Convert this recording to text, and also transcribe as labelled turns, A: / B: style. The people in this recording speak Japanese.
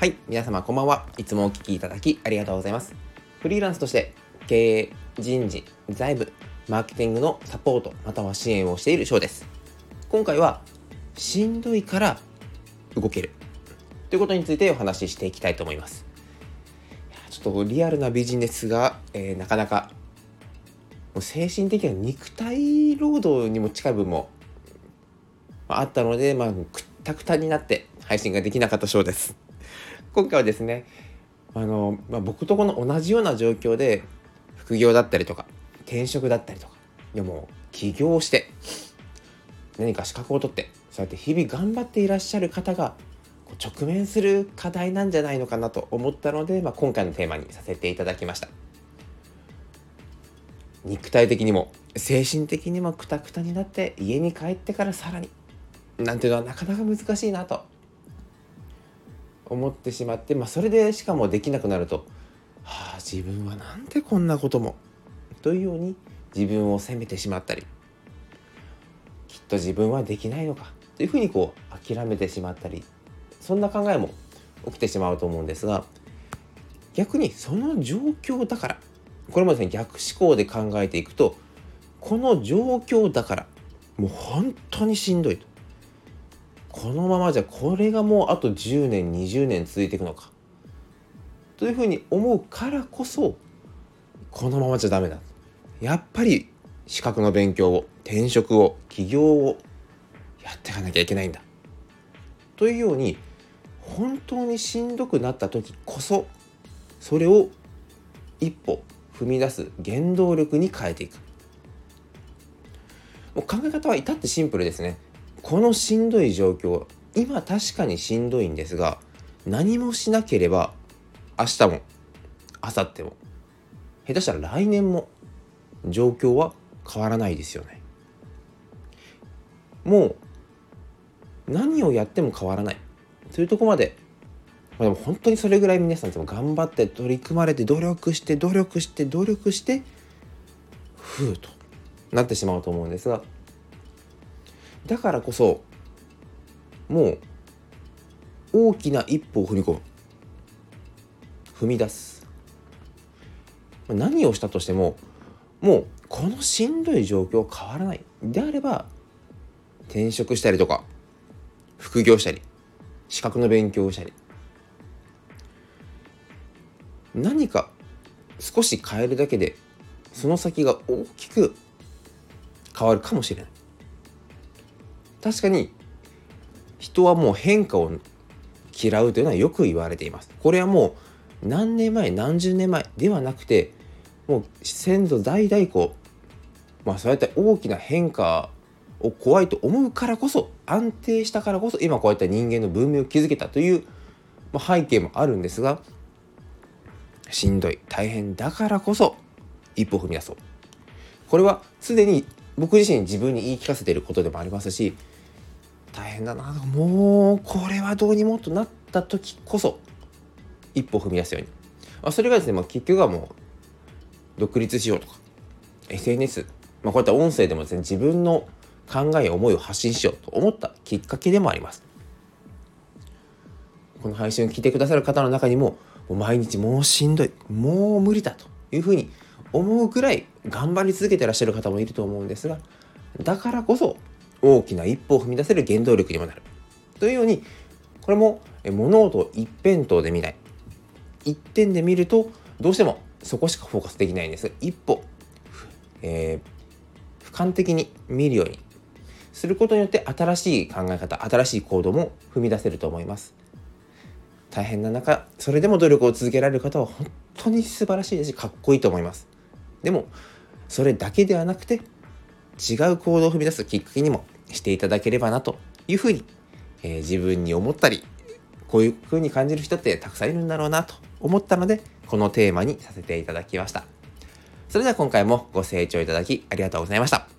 A: はい、皆様こんばんは。いつもお聞きいただきありがとうございます。フリーランスとして経営、人事、財務、マーケティングのサポートまたは支援をしている翔です。今回はしんどいから動けるということについてお話ししていきたいと思います。ちょっとリアルなビジネスが、えー、なかなかもう精神的な肉体労働にも近い部分もあったので、まあ、くったくたになって配信ができなかったそうです。今回はですね、あの、まあ、僕とこの同じような状況で、副業だったりとか、転職だったりとか、いやも起業して、何か資格を取って、そうやって日々頑張っていらっしゃる方が、直面する課題なんじゃないのかなと思ったので、まあ、今回のテーマにさせていただきました。肉体的にも精神的にもくたくたになって家に帰ってからさらになんていうのはなかなか難しいなと思ってしまって、まあ、それでしかもできなくなると、はあ、自分はなんでこんなこともというように自分を責めてしまったりきっと自分はできないのかというふうにこう諦めてしまったりそんな考えも起きてしまうと思うんですが逆にその状況だからこれもですね逆思考で考えていくとこの状況だからもう本当にしんどいと。このままじゃこれがもうあと10年20年続いていくのか。というふうに思うからこそこのままじゃダメだ。やっぱり資格の勉強を転職を起業をやっていかなきゃいけないんだ。というように本当にしんどくなった時こそそれを一歩踏み出す原動力に変えていく。もう考え方は至ってシンプルですね。このしんどい状況今確かにしんどいんですが何もしなければ明日も明後日も下手したら来年も状況は変わらないですよね。もう何をやっても変わらない。というとこまで、まあ、でも本当にそれぐらい皆さんいつも頑張って取り組まれて努力して努力して努力してふうとなってしまうと思うんですがだからこそもう大きな一歩を踏み込む。踏み出す。何をしたとしてももうこのしんどい状況変わらない。であれば転職したりとか副業したり資格の勉強をしたり何か少し変えるだけでその先が大きく変わるかもしれない。確かに人はもう変化を嫌うというのはよく言われています。これはもう何年前何十年前ではなくてもう先祖代々こうまあそうやって大きな変化を怖いと思うからこそ安定したからこそ今こうやって人間の文明を築けたという、背景もあるんですがしんどい大変だからこそ一歩踏み出そうこれはすでに僕自身自分に言い聞かせていることでもありますし大変だなもうこれはどうにもとなった時こそ一歩踏み出すように、あ、それがですね、まあ、結局はもう独立しようとか SNS、まあ、こういった音声でもですね自分の考え思いを発信しようと思ったきっかけでもあります。この配信を聞いてくださる方の中にももう毎日もうしんどいもう無理だというふうに思うくらい頑張り続けてらっしゃる方もいると思うんですがだからこそ大きな一歩を踏み出せる原動力にもなる。というようにこれも物事を一辺倒で見ない。一点で見るとどうしてもそこしかフォーカスできないんです。が一歩、えー、俯瞰的に見るように。することによって新しい考え方新しい行動も踏み出せると思います。大変な中それでも努力を続けられる方は本当に素晴らしいですしかっこいいと思います。でもそれだけではなくて違う行動を踏み出すきっかけにもしていただければなというふうに、えー、自分に思ったりこういうふうに感じる人ってたくさんいるんだろうなと思ったのでこのテーマにさせていただきました。それでは今回もご清聴いただきありがとうございました。